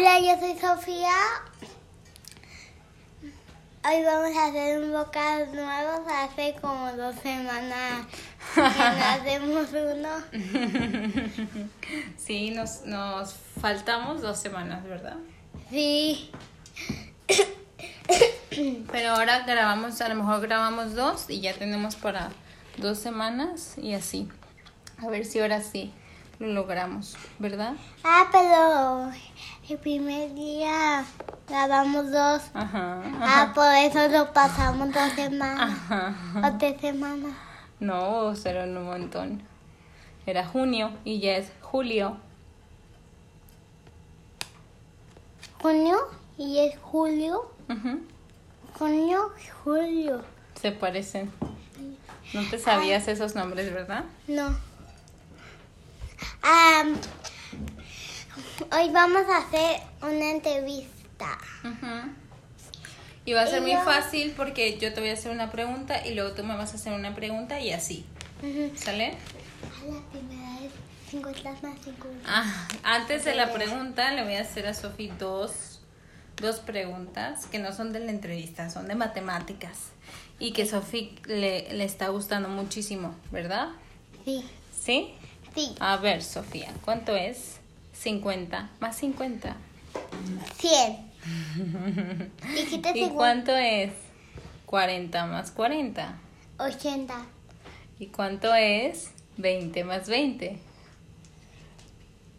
Hola, yo soy Sofía. Hoy vamos a hacer un bocado nuevo. Hace como dos semanas que no hacemos uno. Sí, nos, nos faltamos dos semanas, ¿verdad? Sí. Pero ahora grabamos, a lo mejor grabamos dos y ya tenemos para dos semanas y así. A ver si ahora sí lo logramos, ¿verdad? Ah, pero el primer día grabamos dos. Ajá. Ah, por eso lo pasamos dos semanas. Ajá. O tres semanas. No, será un montón. Era junio y ya es julio. Junio y es julio. Ujú. Junio, julio. Se parecen. No te sabías esos nombres, ¿verdad? No. Am, hoy vamos a hacer una entrevista. Y va a ser Y muy yo- fácil porque yo te voy a hacer una pregunta y luego tú me vas a hacer una pregunta y así. ¿Sale? A la primera es 50 más 50. Ah, antes de la pregunta le voy a hacer a Sofi dos, dos preguntas que no son de la entrevista, son de matemáticas. Y que Sofi le, le está gustando muchísimo, ¿verdad? Sí, ¿Sí? Sí. A ver, Sofía, ¿cuánto es? 50 más 50. 100. Dijiste ¿Y 50. cuánto es? 40 más 40. 80. ¿Y cuánto es? 20 más 20.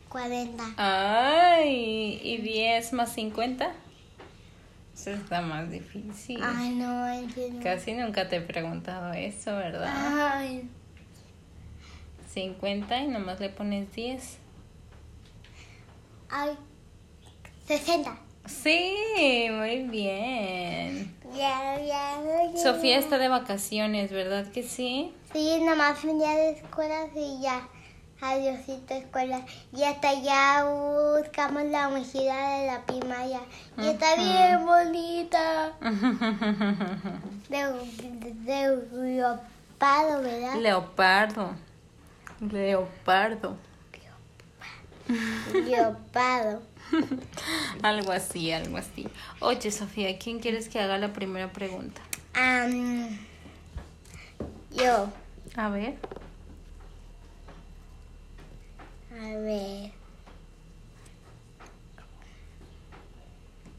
40. Ay, ¿y 10 más 50? Eso está más difícil. Ay, no, en serio. Casi nunca te he preguntado eso, ¿verdad? Ay, 50 y nomás le pones 10. ay. 60. Sí, muy bien. Ya, ya, ya. Sofía está de vacaciones, ¿verdad que sí? Sí, nomás un día de escuela y ya. Adiósito escuela. Y hasta ya buscamos la mochila de la primaria. Y está bien bonita. De, de, de leopardo, ¿verdad? Leopardo. Leopardo. Leopardo. Algo así, algo así. Oye, Sofía, ¿quién quieres que haga la primera pregunta? Am, yo. A ver. A ver.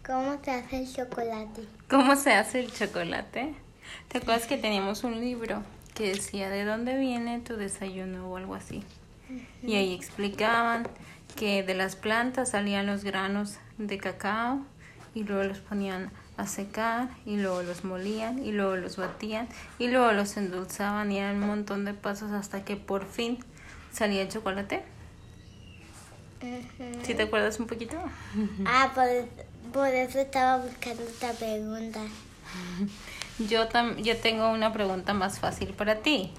¿Cómo se hace el chocolate? ¿Cómo se hace el chocolate? ¿Te acuerdas que teníamos un libro que decía de dónde viene tu desayuno o algo así? Y ahí explicaban que de las plantas salían los granos de cacao y luego los ponían a secar y luego los molían y luego los batían y luego los endulzaban y eran un montón de pasos hasta que por fin salía el chocolate. Ujú. ¿Sí te acuerdas un poquito? Ah, por, por eso estaba buscando esta pregunta. Yo, tam- yo tengo una pregunta más fácil para ti.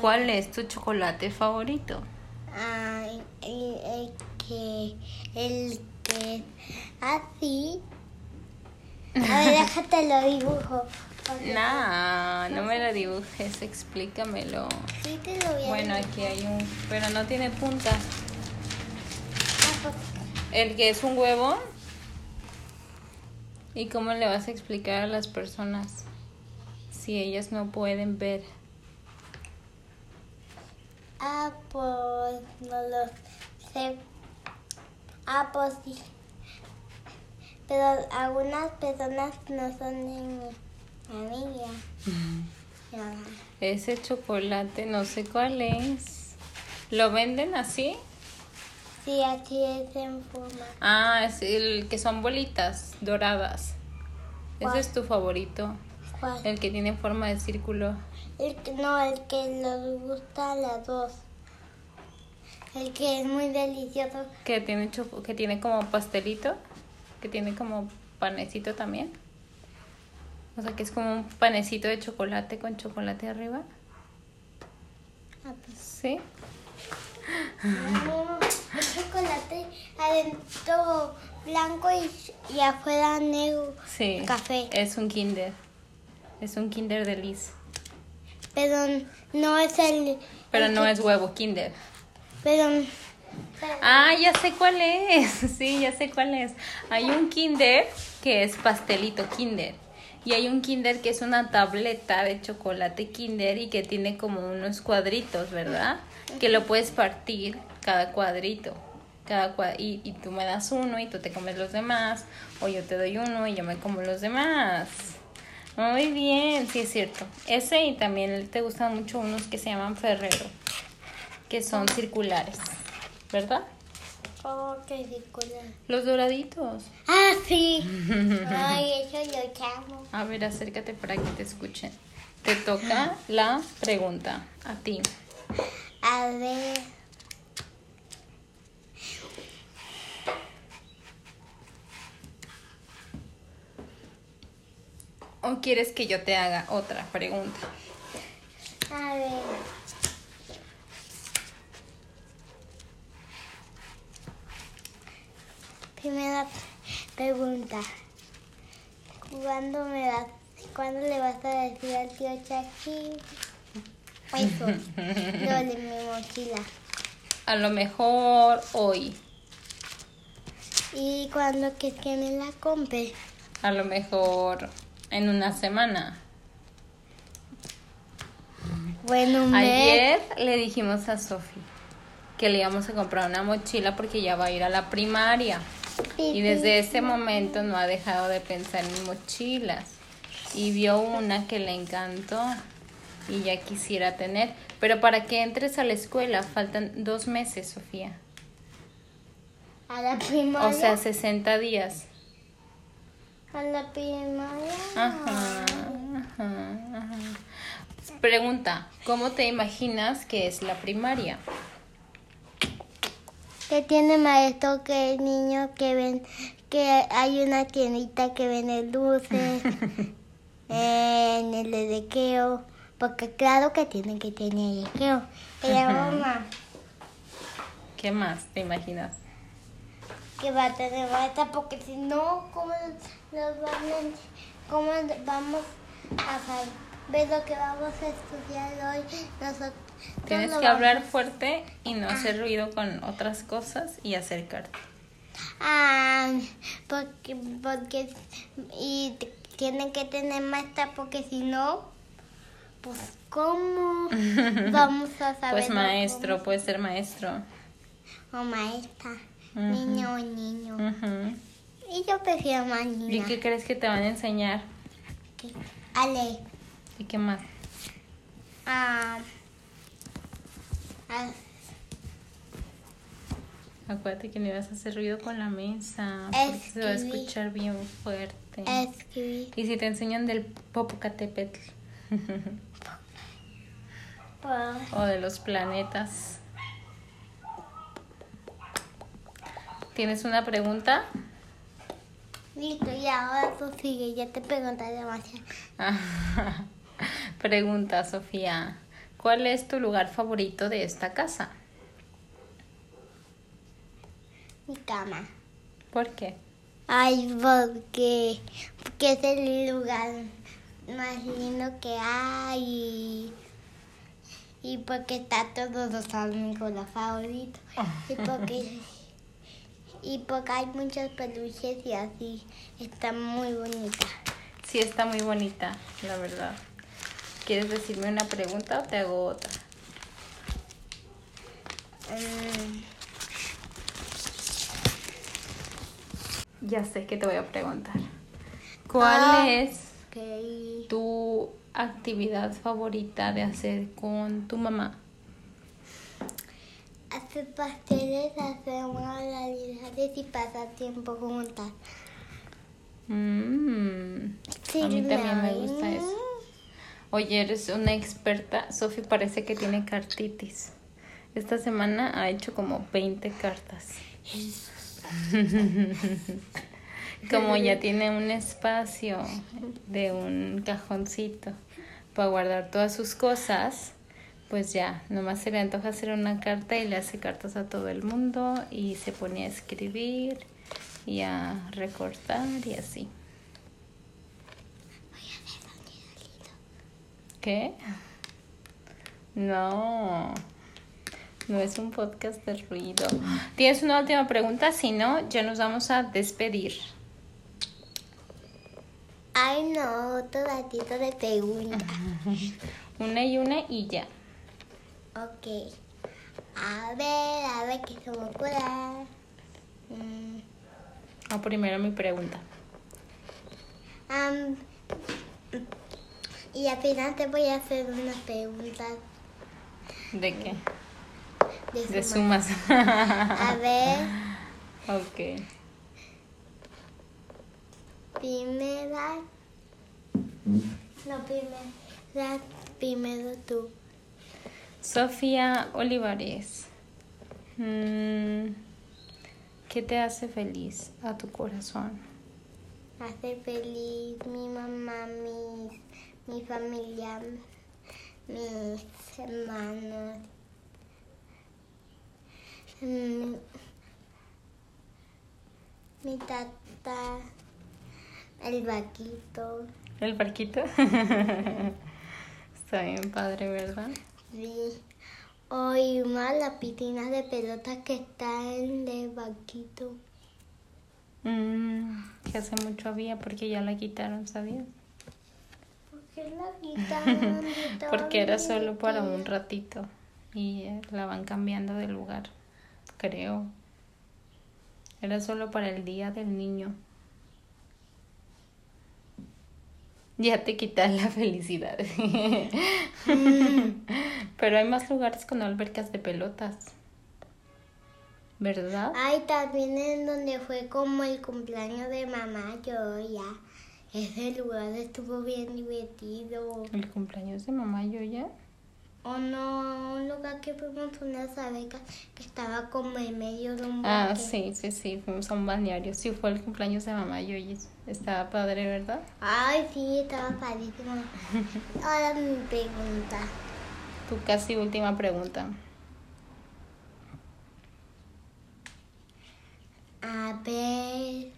¿Cuál es tu chocolate favorito? Ah, el, el que. El que. Así. A ver, déjate lo dibujo. No, no me lo dibujes, explícamelo. Sí, te lo voy a Bueno, dibujar. aquí hay un, pero no tiene punta. El que es un huevo. ¿Y cómo le vas a explicar a las personas si ellas no pueden ver? Ah, pues no lo sé. Ah, pues sí. Pero algunas personas no son de mi familia. No. Ese chocolate, no sé cuál es. ¿Lo venden así? Sí, así es en forma. Ah, es el que son bolitas doradas. ¿Cuál? Ese es tu favorito. ¿Cuál? El que tiene forma de círculo. El que, no, el que nos gusta a las dos. El que es muy delicioso. Que tiene, que tiene como pastelito. Que tiene como panecito también. O sea que es como un panecito de chocolate con chocolate arriba. Ah, pues, ¿Sí? no, el chocolate adentro blanco y, y afuera negro. Sí. Café. Es un kinder. Es un kinder de Liz. Pero no es el... Pero el no que- es huevo kinder. Pero Ah, ya sé cuál es. Sí, ya sé cuál es. Hay un Kinder que es pastelito Kinder. Y hay un Kinder que es una tableta de chocolate Kinder y que tiene como unos cuadritos, ¿verdad? Que lo puedes partir cada cuadrito. Cada y, y tú me das uno y tú te comes los demás. O yo te doy uno y yo me como los demás. Muy bien, sí es cierto. Ese y también te gustan mucho unos que se llaman Ferrero, que son circulares, ¿verdad? Oh, qué circular. Los doraditos. Ah, sí. Ay, eso yo llamo. A ver, acércate para que te escuchen. Te toca la pregunta a ti. A ver. ¿O quieres que yo te haga otra pregunta? A ver. Primera pregunta. ¿Cuándo me vas, cuándo le vas a decir al tío Chucky? Eso, lo de mi mochila. A lo mejor hoy. ¿Y cuándo que, que me la compre? A lo mejor en una semana. Bueno, un Ayer le dijimos a Sofi que le íbamos a comprar una mochila porque ya va a ir a la primaria. Y desde ese momento no ha dejado de pensar en mochilas. Y vio una que le encantó y ya quisiera tener. Pero para que entres a la escuela faltan dos meses, Sofía. ¿A la primaria? O sea, 60 días. ¿A la primaria? Ajá, ajá, ajá. Pregunta, ¿cómo te imaginas que es la primaria? Que tiene maestro que niños que ven que hay una tiendita que vende dulces en el edequeo, porque claro que tienen que tener edequeo. Ella mamá ¿Qué más te imaginas? Que va a tener maestra porque si no, ¿cómo, nos van a- cómo vamos a saber lo que vamos a estudiar hoy? Nosotros Tienes que vamos- hablar fuerte y no hacer ruido con otras cosas y acercarte. Ah, porque, porque, y tienen que tener maestra porque si no, pues ¿cómo vamos a saber? Pues maestro, puede ser maestro. O maestra, Niño o niño. Ujú. Y yo prefiero más ¿Y niña. qué crees que te van a enseñar? que- Ale, ¿Y qué más? ah, ah, Acuérdate que no ibas a hacer ruido con la mesa. Porque se va a escuchar bien fuerte. escribir. Y si te enseñan del Popocatépetl Pues, o de los planetas. ¿Tienes una pregunta? listo, y ahora tú sigue, ya te pregunté demasiado. Pregunta, Sofía. ¿Cuál es tu lugar favorito de esta casa? Mi cama. ¿Por qué? Ay, porque, porque es el lugar más lindo que hay. Y, y porque está todos los amigos favoritos. Y porque, y porque hay muchos peluches y así. Está muy bonita. Sí, está muy bonita, la verdad. ¿Quieres decirme una pregunta o te hago otra? Mm, Ya sé que te voy a preguntar. ¿Cuál Ah. es tu actividad favorita de hacer con tu mamá? Hacer pasteles, hacer manualidades y pasar tiempo juntas. Mm, Sí, a mí también me no, gusta eso. Oye, eres una experta. Sofi parece que tiene cartitis. Esta semana ha hecho como 20 cartas. Como ya tiene un espacio de un cajoncito para guardar todas sus cosas, pues ya, nomás se le antoja hacer una carta y le hace cartas a todo el mundo y se pone a escribir y a recortar y así. ¿Qué? No. No es un podcast de ruido. ¿Tienes una última pregunta? Si no, ya nos vamos a despedir. Ay, no, otro ratito de preguntas. Una y una y ya. Ok. A ver, a ver qué se me ocurre. Mm, O primero mi pregunta. y al final te voy a hacer unas preguntas ¿De qué? de, De suma. sumas. A ver, ok. primera. No, primera. Primero tú. Sofía Olivares. Mm, ¿Qué te hace feliz a tu corazón? Hace feliz mi mamá, mi, mi familia, mis hermanos. mm, Mi tata, el vaquito. ¿El barquito? Está bien padre, ¿verdad? Sí. Hoy más la piscina de pelotas que está en el vaquito. Mm, que hace mucho había porque ya la quitaron, ¿sabías? ¿Por qué la quitaron? Porque era solo para un ratito y eh, la van cambiando de lugar, creo. Era solo para el día del niño. Ya te quitas la felicidad. Pero hay más lugares con albercas de pelotas. ¿Verdad? Ay, también en donde fue como el cumpleaños de mamá, yo ya. Ese lugar estuvo bien divertido. El cumpleaños de mamá yo ya. O no, un lugar que fuimos unas abejas que estaba como en medio de un Ah, bosque. sí, sí, sí, fuimos a un balneario. Sí, fue el cumpleaños de mamá yo Estaba padre, ¿verdad? Ay, sí, estaba padrísimo. Ahora mi pregunta. Tu casi última pregunta. A ver.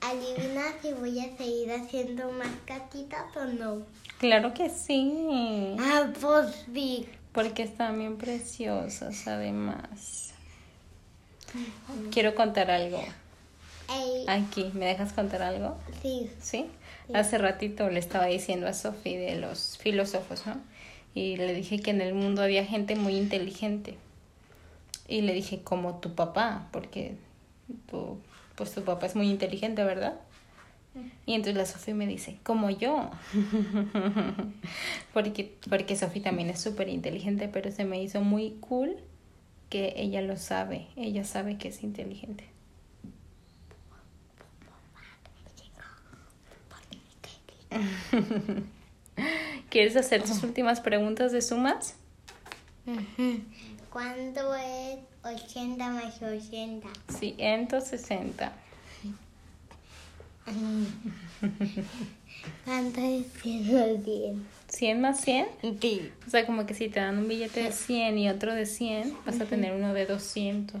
Adivina si voy a seguir haciendo más catitas o no. Claro que sí. Ah, pues sí. Porque están bien preciosas, además. Quiero contar algo. Aquí, ¿me dejas contar algo? sí. ¿Sí? Hace ratito le estaba diciendo a Sophie de los filósofos, ¿no? Y le dije que en el mundo había gente muy inteligente. Y le dije, como tu papá, porque tu, pues tu papá es muy inteligente, ¿verdad? Y entonces la Sophie me dice, como yo. porque, porque Sophie también es súper inteligente, pero se me hizo muy cool que ella lo sabe. Ella sabe que es inteligente. ¿Quieres hacer tus últimas preguntas de sumas? ¿Cuánto es 80 más 80? 160. ¿Cuánto es 100? ¿100 más 100? Sí. O sea, como que si te dan un billete de 100 y otro de 100, vas a tener uno de 200.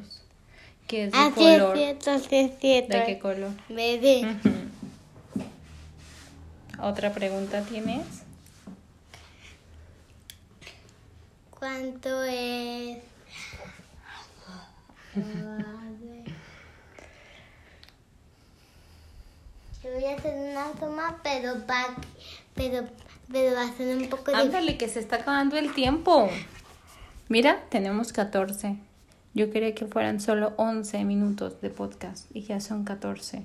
Que es de Ah, sí es color. cierto, sí es cierto. ¿De qué color? Bebé. ¿Otra pregunta tienes? ¿Cuánto es? Yo voy a hacer una suma, pero va, pero, pero va a ser un poco difícil. Ándale, que se está acabando el tiempo. Mira, tenemos 14. Yo quería que fueran solo 11 minutos de podcast y ya son 14.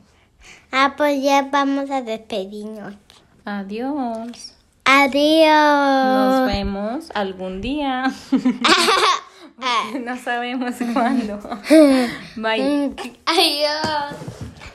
Ah, pues ya vamos a despedirnos. Adiós. Adiós. Nos vemos algún día. no sabemos cuándo. Bye. Adiós.